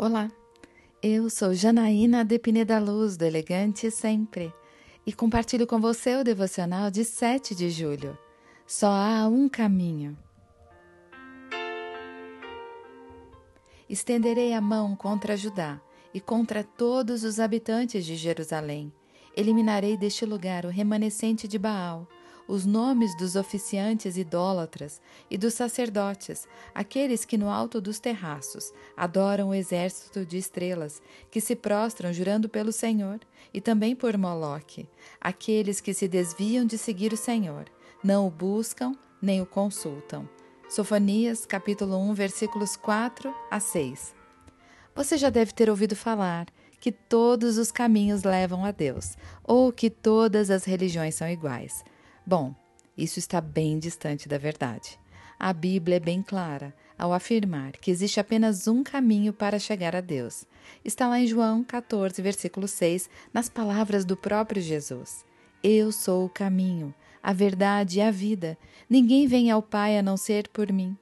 Olá, eu sou Janaína de Pineda Luz, do Elegante Sempre, e compartilho com você o devocional de 7 de julho. Só há um caminho. Estenderei a mão contra Judá e contra todos os habitantes de Jerusalém. Eliminarei deste lugar o remanescente de Baal os nomes dos oficiantes idólatras e dos sacerdotes, aqueles que no alto dos terraços adoram o exército de estrelas, que se prostram jurando pelo Senhor e também por Moloque, aqueles que se desviam de seguir o Senhor, não o buscam nem o consultam. Sofonias, capítulo 1, versículos 4 a 6. Você já deve ter ouvido falar que todos os caminhos levam a Deus, ou que todas as religiões são iguais. Bom, isso está bem distante da verdade. A Bíblia é bem clara ao afirmar que existe apenas um caminho para chegar a Deus. Está lá em João 14, versículo 6, nas palavras do próprio Jesus: Eu sou o caminho, a verdade e a vida. Ninguém vem ao Pai a não ser por mim.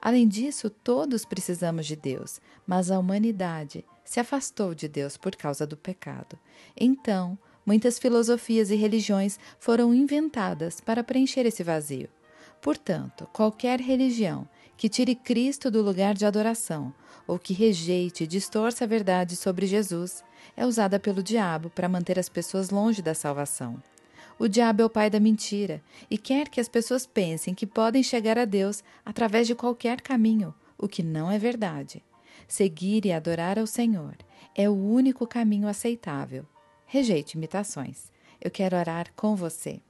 Além disso, todos precisamos de Deus, mas a humanidade se afastou de Deus por causa do pecado. Então, Muitas filosofias e religiões foram inventadas para preencher esse vazio. Portanto, qualquer religião que tire Cristo do lugar de adoração ou que rejeite e distorça a verdade sobre Jesus é usada pelo diabo para manter as pessoas longe da salvação. O diabo é o pai da mentira e quer que as pessoas pensem que podem chegar a Deus através de qualquer caminho, o que não é verdade. Seguir e adorar ao Senhor é o único caminho aceitável. Rejeite imitações. Eu quero orar com você.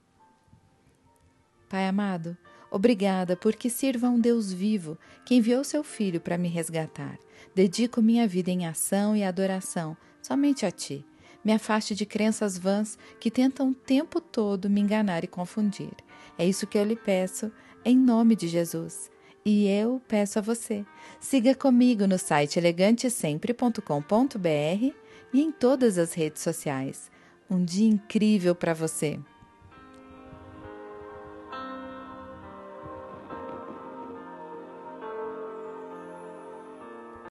Pai amado, obrigada porque sirva um Deus vivo que enviou seu Filho para me resgatar. Dedico minha vida em ação e adoração somente a Ti. Me afaste de crenças vãs que tentam o tempo todo me enganar e confundir. É isso que eu lhe peço, em nome de Jesus. E eu peço a você, siga comigo no site elegantesempre.com.br e em todas as redes sociais. Um dia incrível para você!